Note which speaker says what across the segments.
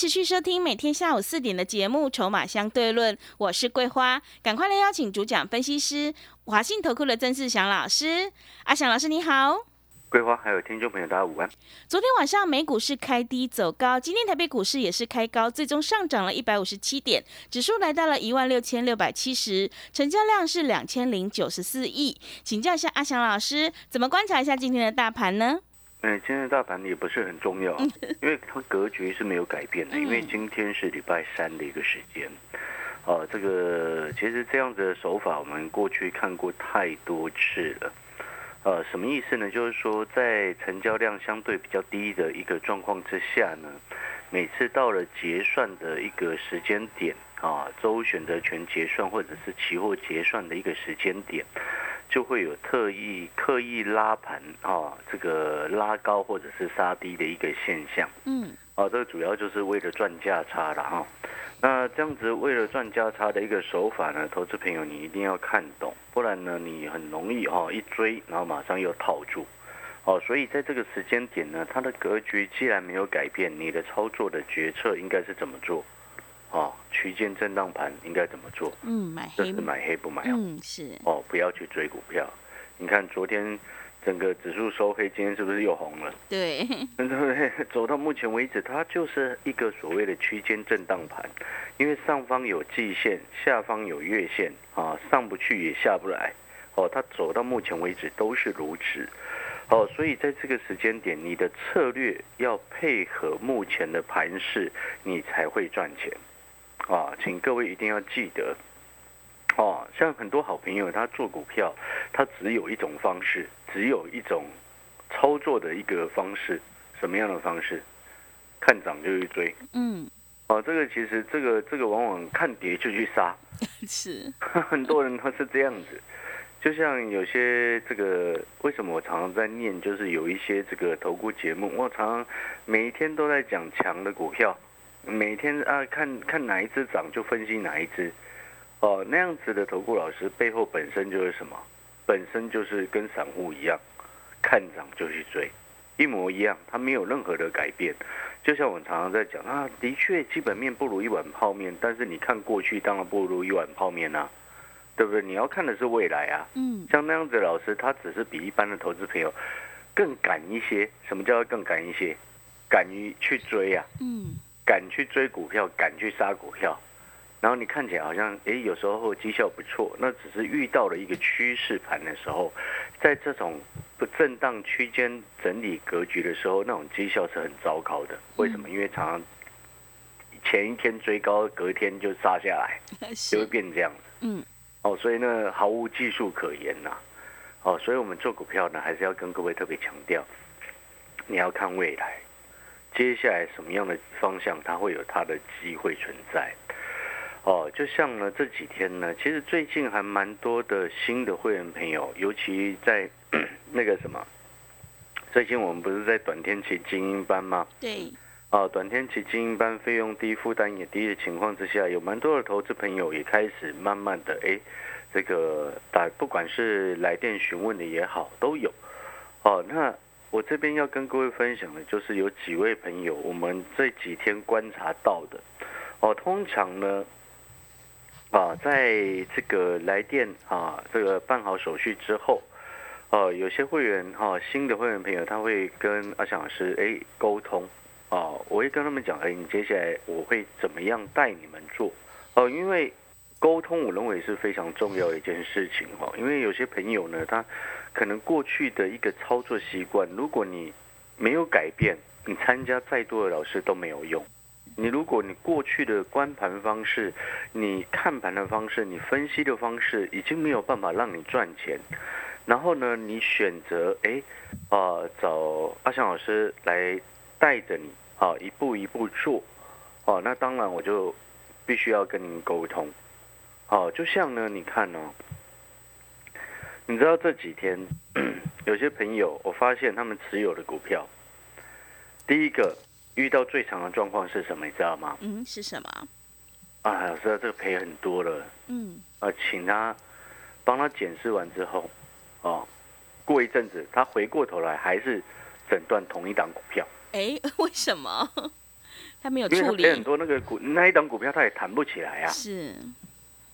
Speaker 1: 持续收听每天下午四点的节目《筹码相对论》，我是桂花，赶快来邀请主讲分析师华信投顾的曾志祥老师。阿祥老师你好。
Speaker 2: 桂花还有听众朋友，大家午安。
Speaker 1: 昨天晚上美股是开低走高，今天台北股市也是开高，最终上涨了一百五十七点，指数来到了一万六千六百七十，成交量是两千零九十四亿。请教一下阿祥老师，怎么观察一下今天的大盘呢？
Speaker 2: 嗯，今天的大盘也不是很重要，因为它格局是没有改变的，因为今天是礼拜三的一个时间。哦，这个其实这样子的手法，我们过去看过太多次了。呃，什么意思呢？就是说，在成交量相对比较低的一个状况之下呢，每次到了结算的一个时间点啊，周选择权结算或者是期货结算的一个时间点，就会有特意刻意拉盘啊，这个拉高或者是杀低的一个现象。嗯，啊，这个主要就是为了赚价差了哈。那这样子为了赚价差的一个手法呢，投资朋友你一定要看懂，不然呢你很容易哈一追，然后马上又套住，哦，所以在这个时间点呢，它的格局既然没有改变，你的操作的决策应该是怎么做？哦，区间震荡盘应该怎么做？
Speaker 1: 嗯，买
Speaker 2: 黑，是买黑不买
Speaker 1: 红？嗯，是。
Speaker 2: 哦，不要去追股票。你看昨天。整个指数收黑，今天是不是又红了？
Speaker 1: 对，
Speaker 2: 对不对？走到目前为止，它就是一个所谓的区间震荡盘，因为上方有季线，下方有月线啊，上不去也下不来。哦，它走到目前为止都是如此。哦，所以在这个时间点，你的策略要配合目前的盘势，你才会赚钱。啊，请各位一定要记得。哦，像很多好朋友，他做股票，他只有一种方式，只有一种操作的一个方式，什么样的方式？看涨就去追。嗯。哦，这个其实这个这个往往看跌就去杀。
Speaker 1: 是。
Speaker 2: 很多人他是这样子，就像有些这个，为什么我常常在念？就是有一些这个投顾节目，我常常每一天都在讲强的股票，每天啊看看哪一只涨就分析哪一只。哦，那样子的投顾老师背后本身就是什么？本身就是跟散户一样，看涨就去追，一模一样，他没有任何的改变。就像我常常在讲啊，的确基本面不如一碗泡面，但是你看过去当然不如一碗泡面啊，对不对？你要看的是未来啊。嗯。像那样子老师，他只是比一般的投资朋友更敢一些。什么叫更敢一些？敢于去追啊。嗯。敢去追股票，敢去杀股票。然后你看起来好像，哎，有时候绩效不错，那只是遇到了一个趋势盘的时候，在这种不震荡区间整理格局的时候，那种绩效是很糟糕的。为什么？因为常常前一天追高，隔天就杀下来，就会变这样子。嗯。哦，所以呢，毫无技术可言呐。哦，所以我们做股票呢，还是要跟各位特别强调，你要看未来，接下来什么样的方向，它会有它的机会存在。哦，就像呢这几天呢，其实最近还蛮多的新的会员朋友，尤其在 那个什么，最近我们不是在短天期精英班吗？
Speaker 1: 对。
Speaker 2: 哦，短天期精英班费用低、负担也低的情况之下，有蛮多的投资朋友也开始慢慢的哎，这个打不管是来电询问的也好，都有。哦，那我这边要跟各位分享的，就是有几位朋友，我们这几天观察到的。哦，通常呢。啊，在这个来电啊，这个办好手续之后，呃，有些会员哈，新的会员朋友他会跟阿翔老师哎沟通，啊，我会跟他们讲，哎，你接下来我会怎么样带你们做？哦，因为沟通我认为是非常重要的一件事情哈，因为有些朋友呢，他可能过去的一个操作习惯，如果你没有改变，你参加再多的老师都没有用。你如果你过去的观盘方式，你看盘的方式，你分析的方式已经没有办法让你赚钱，然后呢，你选择哎，啊找阿翔老师来带着你啊一步一步做，哦，那当然我就必须要跟您沟通。好，就像呢，你看哦，你知道这几天 有些朋友，我发现他们持有的股票，第一个遇到最长的状况是什么？你知道吗？
Speaker 1: 嗯，是什么？
Speaker 2: 啊，老师，这个赔很多了。
Speaker 1: 嗯，
Speaker 2: 啊，请他帮他检视完之后，哦，过一阵子他回过头来还是诊断同一档股票，
Speaker 1: 哎，为什么？他没有处理
Speaker 2: 赔很多那个股那一档股票他也谈不起来啊。
Speaker 1: 是，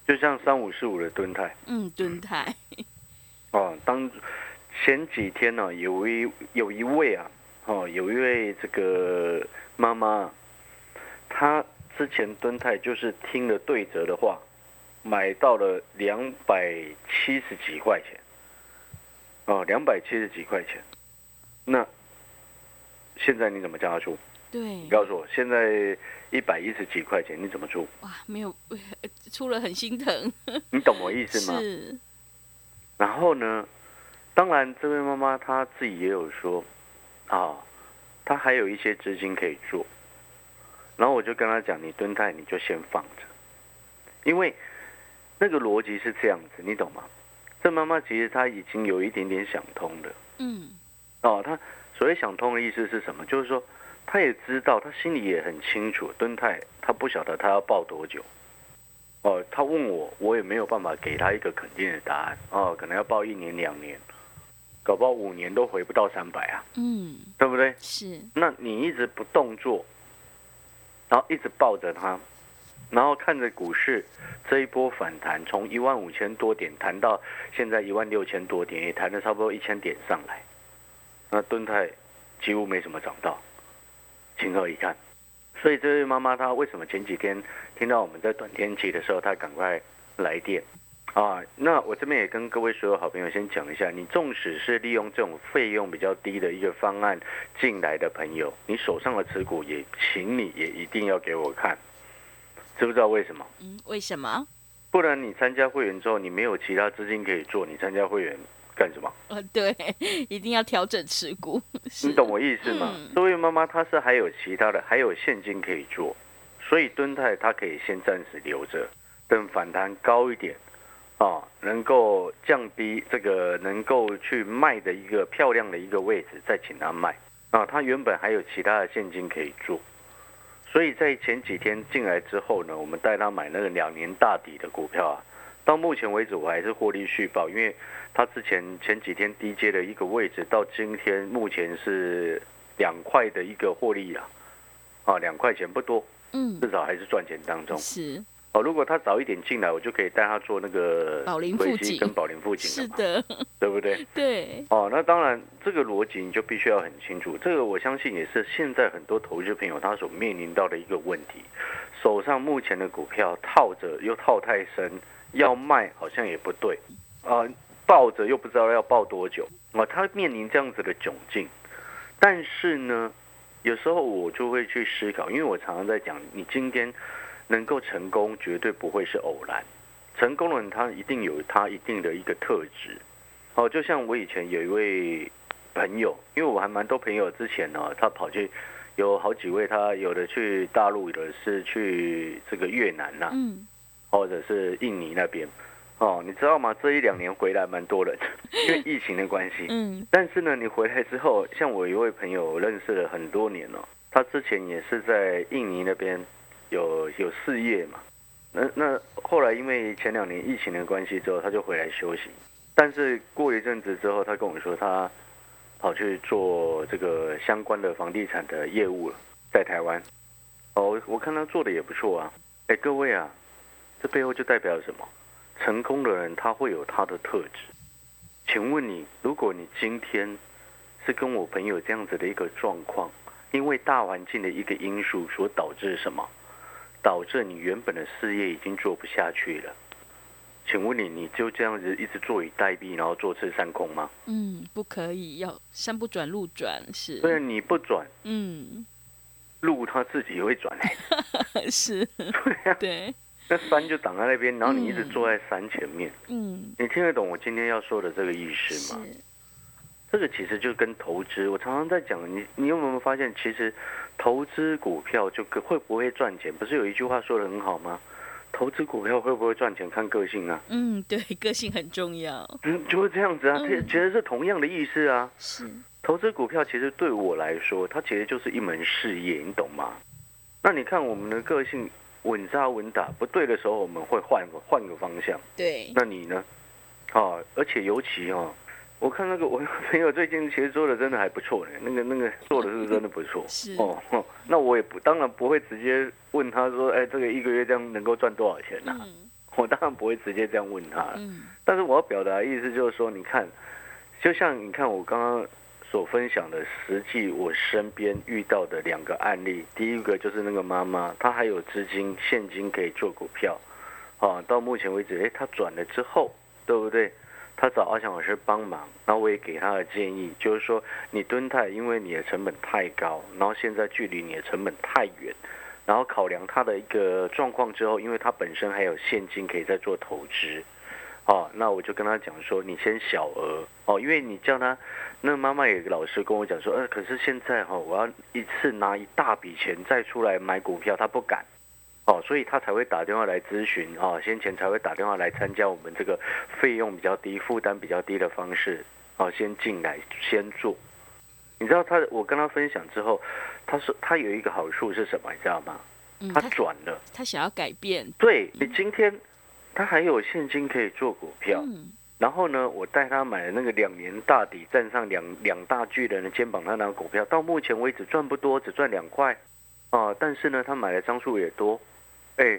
Speaker 2: 就像三五四五的蹲泰
Speaker 1: 嗯，蹲泰，
Speaker 2: 哦，当前几天呢、有一有一位啊，哦，有一位这个妈妈，她之前蹲泰就是听了对折的话，买到了两百七十几块钱，哦，两百七十几块钱，那现在你怎么叫她出？
Speaker 1: 对
Speaker 2: 你，告诉我，现在一百一十几块钱，你怎么出？
Speaker 1: 哇，没有，出了很心疼，
Speaker 2: 你懂我意思吗？
Speaker 1: 是，
Speaker 2: 然后呢，当然这位妈妈她自己也有说，啊，她还有一些资金可以做。然后我就跟她讲，你蹲泰你就先放着，因为那个逻辑是这样子，你懂吗？这妈妈其实她已经有一点点想通了。
Speaker 1: 嗯，
Speaker 2: 哦，她所谓想通的意思是什么？就是说，她也知道，他心里也很清楚，敦泰他不晓得他要报多久。哦，他问我，我也没有办法给他一个肯定的答案。哦，可能要报一年两年，搞不好五年都回不到三百啊，
Speaker 1: 嗯，
Speaker 2: 对不对？
Speaker 1: 是，
Speaker 2: 那你一直不动作，然后一直抱着他，然后看着股市这一波反弹，从一万五千多点弹到现在一万六千多点，也弹了差不多一千点上来。那吨泰几乎没什么涨到，情何以堪？所以这位妈妈她为什么前几天听到我们在短天气的时候，她赶快来电啊？那我这边也跟各位所有好朋友先讲一下，你纵使是利用这种费用比较低的一个方案进来的朋友，你手上的持股也，请你也一定要给我看，知不知道为什么？
Speaker 1: 嗯，为什么？
Speaker 2: 不然你参加会员之后，你没有其他资金可以做，你参加会员干什么？
Speaker 1: 呃，对，一定要调整持股，
Speaker 2: 你懂我意思吗？
Speaker 1: 嗯
Speaker 2: 这位妈妈她是还有其他的，还有现金可以做，所以敦泰她可以先暂时留着，等反弹高一点，啊，能够降低这个能够去卖的一个漂亮的一个位置，再请她卖啊。她原本还有其他的现金可以做，所以在前几天进来之后呢，我们带她买那个两年大底的股票啊，到目前为止我还是获利续报，因为它之前前几天低阶的一个位置，到今天目前是两块的一个获利啊，啊，两块钱不多，
Speaker 1: 嗯，
Speaker 2: 至少还是赚钱当中。
Speaker 1: 是
Speaker 2: 哦，如果他早一点进来，我就可以带他做那个
Speaker 1: 宝林
Speaker 2: 维
Speaker 1: 富锦
Speaker 2: 基跟宝林附近
Speaker 1: 是的，
Speaker 2: 对不对？
Speaker 1: 对，
Speaker 2: 哦，那当然，这个逻辑你就必须要很清楚。这个我相信也是现在很多投资朋友他所面临到的一个问题。手上目前的股票套着又套太深，要卖好像也不对，啊、抱着又不知道要抱多久，啊、他面临这样子的窘境。但是呢，有时候我就会去思考，因为我常常在讲，你今天能够成功，绝对不会是偶然。成功的人他一定有他一定的一个特质。哦，就像我以前有一位朋友，因为我还蛮多朋友，之前呢，他跑去有好几位，他有的去大陆，有的是去这个越南呐、
Speaker 1: 嗯，
Speaker 2: 或者是印尼那边。哦，你知道吗？这一两年回来蛮多人，因为疫情的关系。
Speaker 1: 嗯，
Speaker 2: 但是呢，你回来之后，像我一位朋友，认识了很多年了、他之前也是在印尼那边有有事业嘛。那那后来因为前两年疫情的关系之后，他就回来休息。但是过一阵子之后，他跟我说他跑去做这个相关的房地产的业务了，在台湾。哦，我我看他做的也不错啊。哎，各位啊，这背后就代表什么？成功的人他会有他的特质。请问你，如果你今天是跟我朋友这样子的一个状况，因为大环境的一个因素所导致什么？导致你原本的事业已经做不下去了。请问你，你就这样子一直坐以待毙，然后坐吃山空吗？
Speaker 1: 嗯，不可以，要山不转路转，是，
Speaker 2: 虽然你不转，
Speaker 1: 嗯，
Speaker 2: 路它自己会转来，
Speaker 1: 是，
Speaker 2: 对呀、
Speaker 1: 对，
Speaker 2: 那山就挡在那边，然后你一直坐在山前面，
Speaker 1: 嗯，
Speaker 2: 你听得懂我今天要说的这个意思吗？
Speaker 1: 是，
Speaker 2: 这个其实就跟投资，我常常在讲，你你有没有发现，其实投资股票就会不会赚钱？不是有一句话说的很好吗？投资股票会不会赚钱，看个性啊。
Speaker 1: 嗯，对，个性很重要。
Speaker 2: 嗯，就是这样子啊，其实其实是同样的意思啊。
Speaker 1: 是，
Speaker 2: 投资股票其实对我来说，它其实就是一门事业，你懂吗？那你看我们的个性稳扎稳打，不对的时候我们会换个换个方向。
Speaker 1: 对，
Speaker 2: 那你呢？哦，而且尤其哦，我看那个 我朋友最近其实做的真的还不错呢，那个那个做的是真的不错。
Speaker 1: 是
Speaker 2: 哦，哦那我也不当然不会直接问他说，哎，这个一个月这样能够赚多少钱呢？
Speaker 1: 嗯
Speaker 2: 我当然不会直接这样问他。
Speaker 1: 嗯，
Speaker 2: 但是我要表达的意思就是说，你看，就像你看我刚刚所分享的，实际我身边遇到的两个案例，第一个就是那个妈妈，她还有资金现金可以做股票，啊，到目前为止，诶，她转了之后，对不对？她找阿强老师帮忙，那我也给她的建议，就是说你蹲泰，因为你的成本太高，然后现在距离你的成本太远。然后考量他的一个状况之后，因为他本身还有现金可以再做投资，哦，那我就跟他讲说，你先小额哦，因为你叫他，那妈妈也老师跟我讲说，呃，可是现在哈、我要一次拿一大笔钱再出来买股票，他不敢，哦，所以他才会打电话来咨询啊、哦，先前才会打电话来参加我们这个费用比较低、负担比较低的方式，哦，先进来先做。你知道他，我跟他分享之后，他说他有一个好处是什么，你知道吗？他转了。
Speaker 1: 他想要改变，
Speaker 2: 对你今天，他还有现金可以做股票，
Speaker 1: 嗯，
Speaker 2: 然后呢，我带他买了那个两年大底，站上两两大巨人的肩膀，他拿股票，到目前为止赚不多，只赚两块，啊，但是呢，他买的张数也多，哎，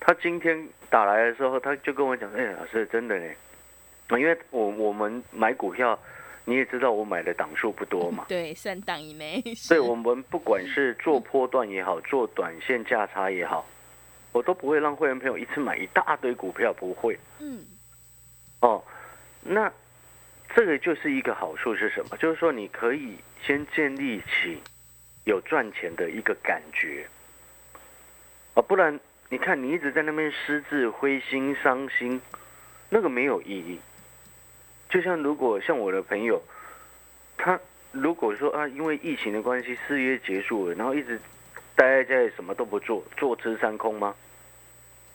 Speaker 2: 他今天打来的时候，他就跟我讲，哎，老师真的呢，啊，因为我我们买股票，你也知道我买的档数不多嘛，
Speaker 1: 对，三档以内，
Speaker 2: 所以我们不管是做波段也好，做短线价差也好，我都不会让会员朋友一次买一大堆股票，不会
Speaker 1: 嗯，
Speaker 2: 哦。那这个就是一个好处是什么？就是说你可以先建立起有赚钱的一个感觉，啊，不然你看你一直在那边失智、灰心、伤心，那个没有意义。就像如果像我的朋友，他如果说啊，因为疫情的关系，四月结束了，然后一直待在家里什么都不做，坐吃山空吗？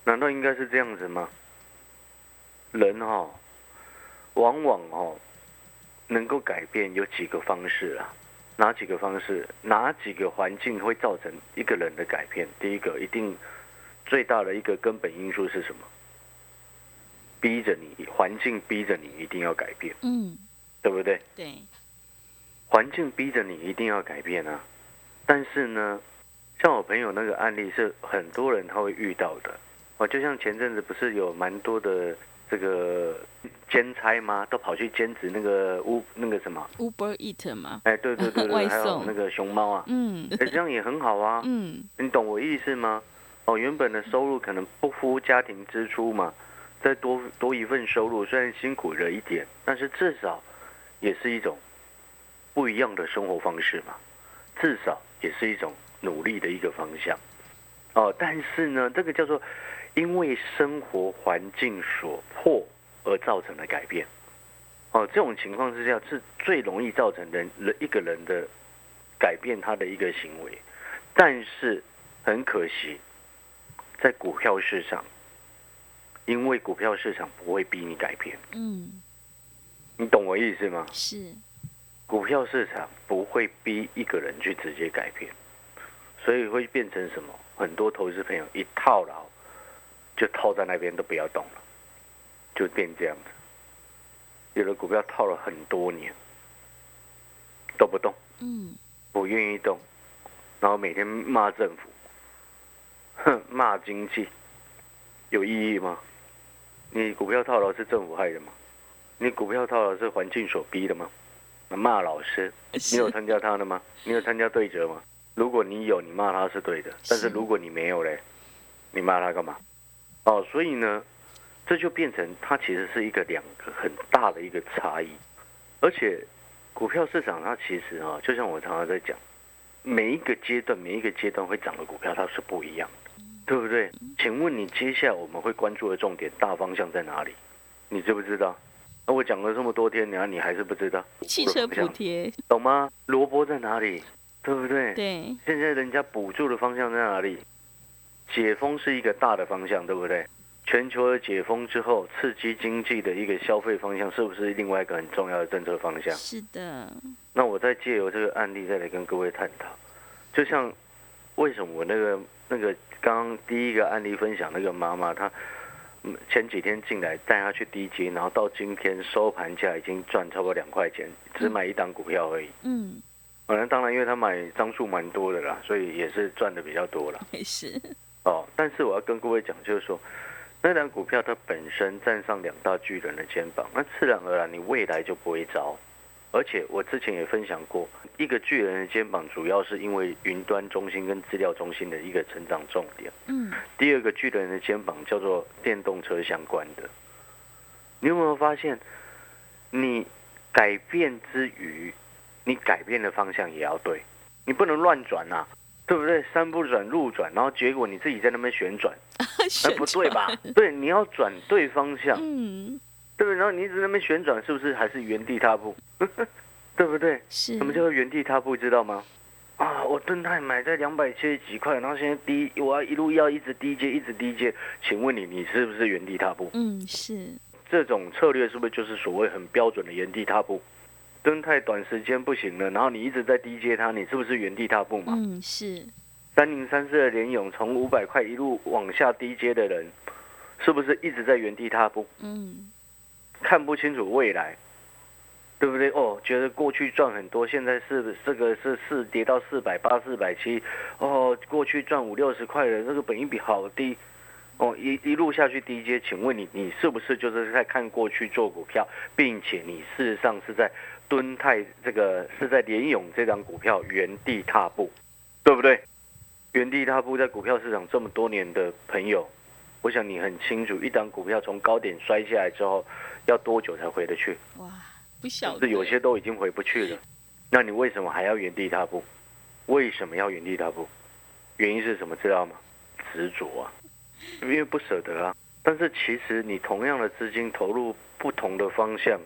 Speaker 2: 难道应该是这样子吗？人哈、往往哦，能够改变有几个方式啊，哪几个方式？哪几个环境会造成一个人的改变？第一个，一定最大的一个根本因素是什么？逼着你，环境逼着你一定要改变，
Speaker 1: 嗯，
Speaker 2: 对不对？
Speaker 1: 对，
Speaker 2: 环境逼着你一定要改变啊。但是呢，像我朋友那个案例是很多人他会遇到的。哦，就像前阵子不是有蛮多的这个兼差吗？都跑去兼职那个乌那个什么
Speaker 1: ？Uber Eat 嘛，
Speaker 2: 哎，对对对对，还有那个熊猫啊，
Speaker 1: 嗯
Speaker 2: 哎，这样也很好啊。
Speaker 1: 嗯，
Speaker 2: 你懂我意思吗？哦，原本的收入可能不敷家庭支出嘛，再多多一份收入，虽然辛苦了一点，但是至少也是一种不一样的生活方式嘛，至少也是一种努力的一个方向。哦，但是呢，这个叫做因为生活环境所迫而造成的改变。哦，这种情况之下是最容易造成人人一个人的改变他的一个行为，但是很可惜，在股票市场，因为股票市场不会逼你改变，
Speaker 1: 嗯，
Speaker 2: 你懂我意思吗？
Speaker 1: 是，
Speaker 2: 股票市场不会逼一个人去直接改变，所以会变成什么？很多投资朋友一套牢，就套在那边都不要动了，就变这样子。有的股票套了很多年，都不动，
Speaker 1: 嗯，
Speaker 2: 不愿意动，然后每天骂政府，哼，骂经济，有意义吗？你股票套牢是政府害的吗？你股票套牢是环境所逼的吗？骂老师，你有，参加他的吗？你有参加对折吗？如果你有，你骂他是对的；但是
Speaker 1: 是
Speaker 2: 如果你没有嘞，你骂他干嘛？哦，所以呢，这就变成它其实是一个两个很大的一个差异，而且股票市场它其实啊，就像我常常在讲，每一个阶段每一个阶段会涨的股票它是不一样的，对不对？请问你接下来我们会关注的重点大方向在哪里？你知不知道？那我讲了这么多天，然后你还是不知道？
Speaker 1: 汽车补贴，
Speaker 2: 懂吗？萝卜在哪里？对不对？
Speaker 1: 对，
Speaker 2: 现在人家补助的方向在哪里？解封是一个大的方向，对不对？全球的解封之后，刺激经济的一个消费方向，是不是另外一个很重要的政策方向？
Speaker 1: 是的，
Speaker 2: 那我再借由这个案例再来跟各位探讨，就像为什么我那个那个刚刚第一个案例分享那个妈妈，她嗯前几天进来带她去低阶，然后到今天收盘价已经赚差不多两块钱，只买一档股票而已。
Speaker 1: 嗯，
Speaker 2: 可能当然因为她买张数蛮多的啦，所以也是赚的比较多了。
Speaker 1: 也是，
Speaker 2: 哦，但是我要跟各位讲，就是说，那档股票它本身站上两大巨人的肩膀，那自然而然你未来就不会糟。而且我之前也分享过，一个巨人的肩膀主要是因为云端中心跟资料中心的一个成长重点。
Speaker 1: 嗯，
Speaker 2: 第二个巨人的肩膀叫做电动车相关的。你有没有发现，你改变之余，你改变的方向也要对，你不能乱转呐、对不对？山不转路转，然后结果你自己在那边旋转，
Speaker 1: 哎
Speaker 2: 不对吧
Speaker 1: 转？？
Speaker 2: 对，你要转对方向，
Speaker 1: 嗯，
Speaker 2: 对不对？然后你一直在那边旋转，是不是还是原地踏步？对不对？
Speaker 1: 是，
Speaker 2: 什么叫做原地踏步？知道吗？啊，我盾泰买在两百七十几块，然后现在低，我要一路要一直低接，一直低接。请问你，你是不是原地踏步？
Speaker 1: 嗯，是，
Speaker 2: 这种策略是不是就是所谓很标准的原地踏步？敦泰短时间不行了，然后你一直在低接它，你是不是原地踏步嘛？
Speaker 1: 嗯，是，
Speaker 2: 三零三四的联勇从五百块一路往下低接的人，是不是一直在原地踏步？
Speaker 1: 嗯，
Speaker 2: 看不清楚未来，对不对？哦，觉得过去赚很多，现在是这个是四跌到四百八、四百七，哦，过去赚五六十块的，这个本益比好低，哦，一一路下去低阶，请问你，你是不是就是在看过去做股票，并且你事实上是在敦泰这个是在联勇这张股票原地踏步，对不对？原地踏步在股票市场这么多年的朋友，我想你很清楚，一档股票从高点摔下来之后，要多久才回得去？
Speaker 1: 哇，不晓得，
Speaker 2: 有些都已经回不去了。那你为什么还要原地踏步？为什么要原地踏步？原因是什么？知道吗？执着啊，因为不舍得啊。但是其实你同样的资金投入不同的方向、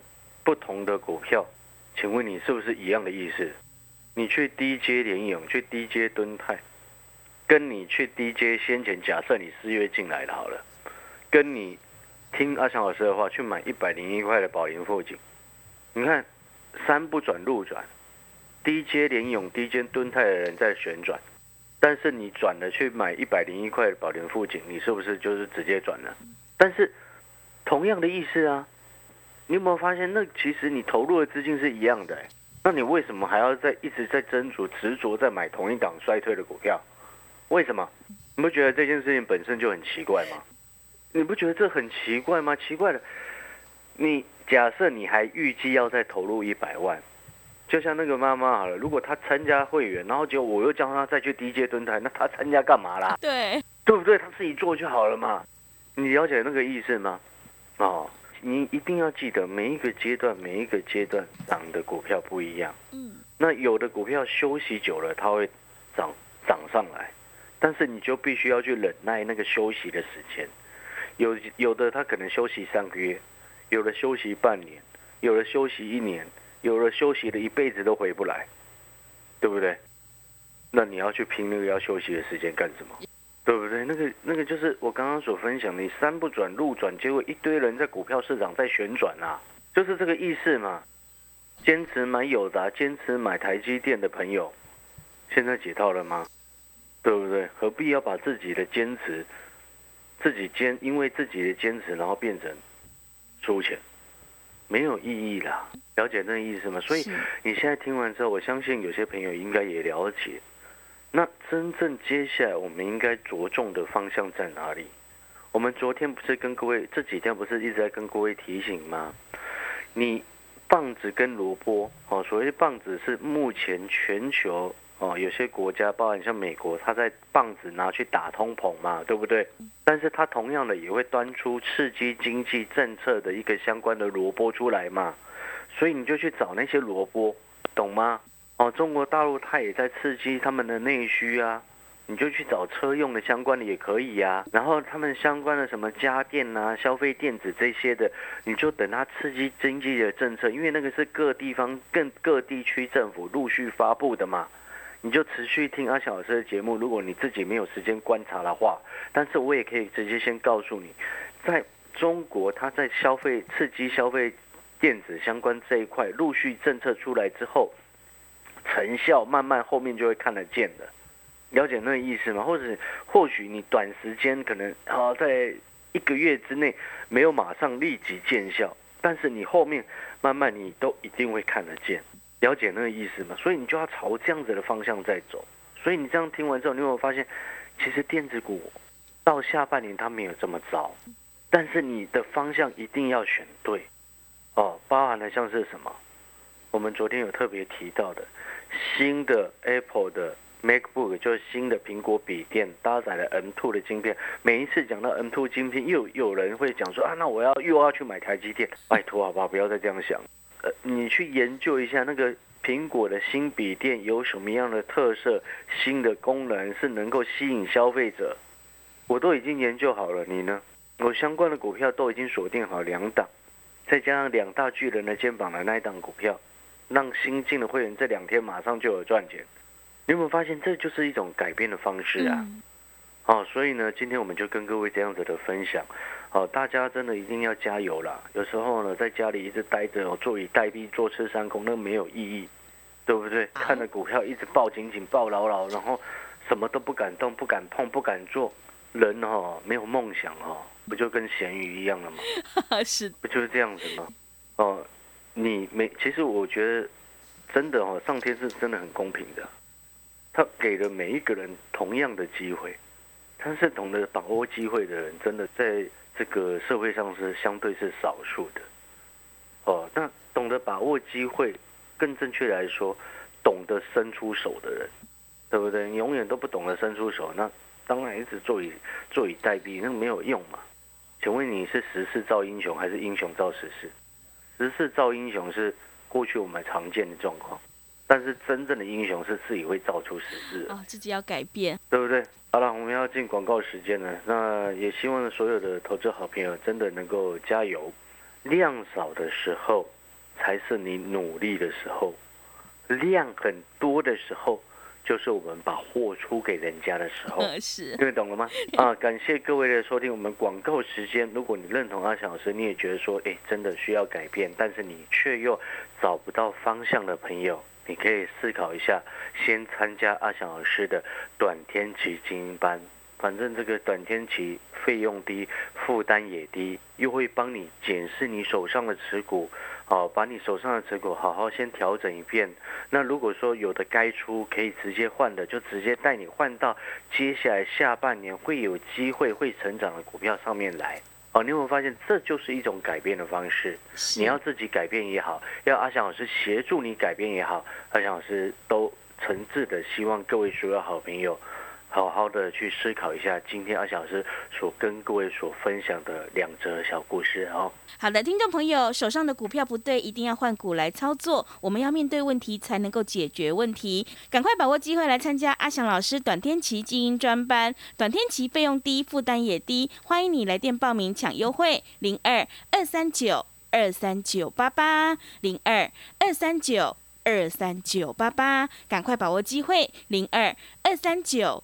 Speaker 2: 不同的股票，请问你是不是一样的意思？你去 D J 联勇，去 D J 敦泰，跟你去 D J 先前假设你四月进来的好了，跟你听阿强老师的话去买一百零一块的宝盈富锦，你看山不转路转，，D J 联勇、D J 敦泰的人在旋转，但是你转了去买一百零一块的宝林富锦，你是不是就是直接转了？但是同样的意思啊，你有没有发现，那其实你投入的资金是一样的、欸，那你为什么还要在一直在斟酌、执着在买同一档衰退的股票？为什么？你不觉得这件事情本身就很奇怪吗？你不觉得这很奇怪吗？奇怪的，你假设你还预计要再投入一百万，就像那个妈妈好了，如果她参加会员，然后结果我又叫她再去低阶蹲台，那她参加干嘛啦？
Speaker 1: 对，
Speaker 2: 对不对？她自己做就好了嘛。你了解那个意思吗？哦，你一定要记得每一个阶段，每一个阶段涨的股票不一样。
Speaker 1: 嗯，
Speaker 2: 那有的股票休息久了，它会涨涨上来，但是你就必须要去忍耐那个休息的时间。有有的它可能休息三个月，有的休息半年，有的休息一年，有的休息了一辈子都回不来，对不对？那你要去拼那个要休息的时间干什么？对不对？那个那个就是我刚刚所分享的，你山不转路转，结果一堆人在股票市场在旋转啊，就是这个意思嘛。坚持买友达、坚持买台积电的朋友，现在解套了吗？对不对？何必要把自己的坚持，自己坚，因为自己的坚持，然后变成输钱，没有意义啦。了解那个意思吗？所以你现在听完之后，我相信有些朋友应该也了解。那真正接下来我们应该着重的方向在哪里？我们昨天不是跟各位这几天不是一直在跟各位提醒吗？你棒子跟萝卜哦，所谓棒子是目前全球哦有些国家，包含像美国，它在棒子拿去打通膨嘛，对不对？但是它同样的也会端出刺激经济政策的一个相关的萝卜出来嘛，所以你就去找那些萝卜，懂吗？哦，中国大陆它也在刺激他们的内需啊，你就去找车用的相关的也可以呀、然后他们相关的什么家电啊、消费电子这些的，你就等它刺激经济的政策，因为那个是各地方、更各地区政府陆续发布的嘛。你就持续听阿翔老师的节目。如果你自己没有时间观察的话，但是我也可以直接先告诉你，在中国，它在消费刺激消费电子相关这一块，陆续政策出来之后，成效慢慢后面就会看得见的。了解那个意思吗？或者或许你短时间可能啊，在一个月之内没有马上立即见效，但是你后面慢慢你都一定会看得见。了解那个意思吗？所以你就要朝这样子的方向在走。所以你这样听完之后，你有没有发现，其实电子股到下半年它没有这么糟，但是你的方向一定要选对哦。包含了像是什么？我们昨天有特别提到的新的 Apple 的 MacBook，就是新的苹果笔电搭载了 M2 的晶片。每一次讲到 M2 晶片，又有人会讲说啊，那我要又要去买台积电，拜托好不好？不要再这样想。呃，你去研究一下那个苹果的新笔电有什么样的特色、新的功能是能够吸引消费者，我都已经研究好了。你呢？我相关的股票都已经锁定好两档，再加上两大巨人的肩膀的那一档股票，让新进的会员这两天马上就有赚钱。你有没有发现，这就是一种改变的方式啊？哦，所以呢，今天我们就跟各位这样子的分享。哦，大家真的一定要加油啦！有时候呢，在家里一直待着，坐以待毙、坐吃山空，那没有意义，对不对？看着股票一直抱紧紧、抱牢牢，然后什么都不敢动、不敢碰、不敢做，人哦，没有梦想哦，不就跟咸鱼一样了吗？
Speaker 1: 是，
Speaker 2: 不就是这样子吗？哦，你没，其实我觉得真的哦，上天是真的很公平的，他给了每一个人同样的机会，但是懂得把握机会的人，真的在。这个社会上是相对是少数的，哦，那懂得把握机会，更正确来说，懂得伸出手的人，对不对？你永远都不懂得伸出手，那当然一直坐以坐以待毙，那没有用嘛。请问你是时势造英雄，还是英雄造时势？时势造英雄是过去我们常见的状况。但是真正的英雄是自己会造出实质
Speaker 1: 哦，自己要改变，
Speaker 2: 对不对？好了，我们要进广告时间了。那也希望所有的投资好朋友真的能够加油。量少的时候才是你努力的时候，量很多的时候就是我们把货出给人家的时候。
Speaker 1: 是，
Speaker 2: 各位懂了吗？啊，感谢各位的收听。我们广告时间，如果你认同阿翔老师，你也觉得说，哎，真的需要改变，但是你却又找不到方向的朋友。你可以思考一下，先参加阿翔老师的短天期精英班，反正这个短天期费用低，负担也低，又会帮你检视你手上的持股，哦，把你手上的持股好好先调整一遍。那如果说有的该出可以直接换的，就直接带你换到接下来下半年会有机会会成长的股票上面来。哦，你有没有发现这就是一种改变的方式？你要自己改变也好，要阿翔老师协助你改变也好，阿翔老师都诚挚的希望各位所有好朋友。好好的去思考一下，今天阿小师所跟各位所分享的两则小故事哦。
Speaker 1: 好的，听众朋友，手上的股票不对，一定要换股来操作。我们要面对问题，才能够解决问题。赶快把握机会来参加阿翔老师短天期精英专班，短天期费用低，负担也低。欢迎你来电报名抢优惠，零二二三九二三九八八，零二二三九二三九八八。赶快把握机会，零二二三九。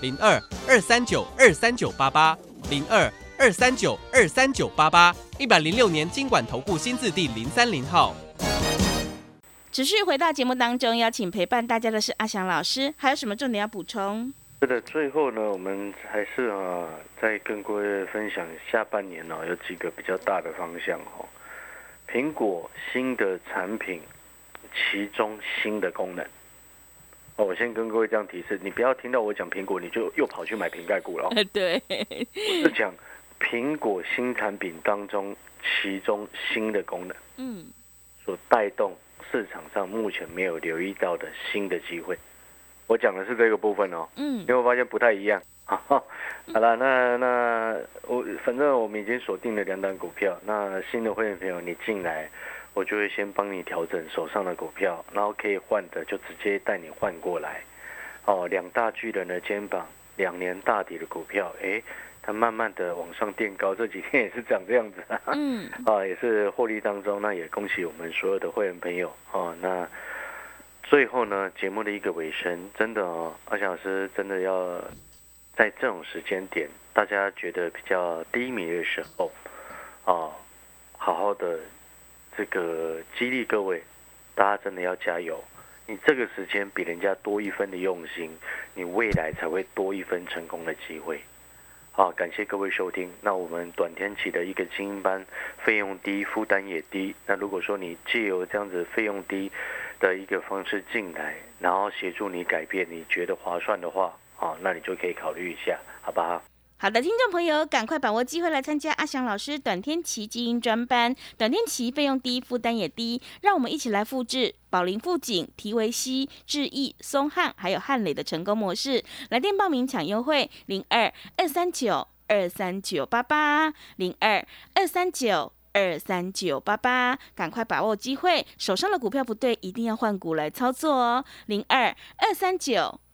Speaker 3: 零二二三九二三九八八，零二二三九二三九八八，一百零六年经管投顾新字第零三零号。
Speaker 1: 持续回到节目当中，邀请陪伴大家的是阿翔老师，还有什么重点要补充？
Speaker 2: 是的，最后呢，我们还是啊，再跟各位分享下半年呢，有几个比较大的方向哦。苹果新的产品，其中新的功能。我先跟各位这样提示，你不要听到我讲苹果，你就又跑去买瓶盖股了。
Speaker 1: 对，我
Speaker 2: 是讲苹果新产品当中其中新的功能，嗯，所带动市场上目前没有留意到的新的机会。我讲的是这个部分哦。
Speaker 1: 嗯
Speaker 2: 你有没有发现不太一样？好了，那那我反正我们已经锁定了两档股票。那新的会员朋友你进来，我就会先帮你调整手上的股票，然后可以换的就直接带你换过来。哦，两大巨人的肩膀，两年大底的股票，诶，它慢慢的往上垫高，这几天也是长这样子啊。
Speaker 1: 嗯
Speaker 2: 啊，也是获利当中，那也恭喜我们所有的会员朋友啊。那最后呢，节目的一个尾声，真的哦，阿翔老师真的要在这种时间点，大家觉得比较低迷的时候，啊，好好的这个激励各位，大家真的要加油。你这个时间比人家多一分的用心，你未来才会多一分成功的机会。好，感谢各位收听。那我们短天期的一个精英班，费用低，负担也低。那如果说你借由这样子费用低的一个方式进来，然后协助你改变，你觉得划算的话，啊，那你就可以考虑一下，好不好？
Speaker 1: 好的，听众朋友，赶快把握机会来参加阿翔老师短天期基因专班。短天期费用低，负担也低，让我们一起来复制宝林、富锦、提维西、智毅、松汉还有汉磊的成功模式。来电报名抢优惠：零二二三九二三九八八零二二三九。二三九八八，赶快把握机会，手上的股票不对，一定要换股来操作哦。零二二三九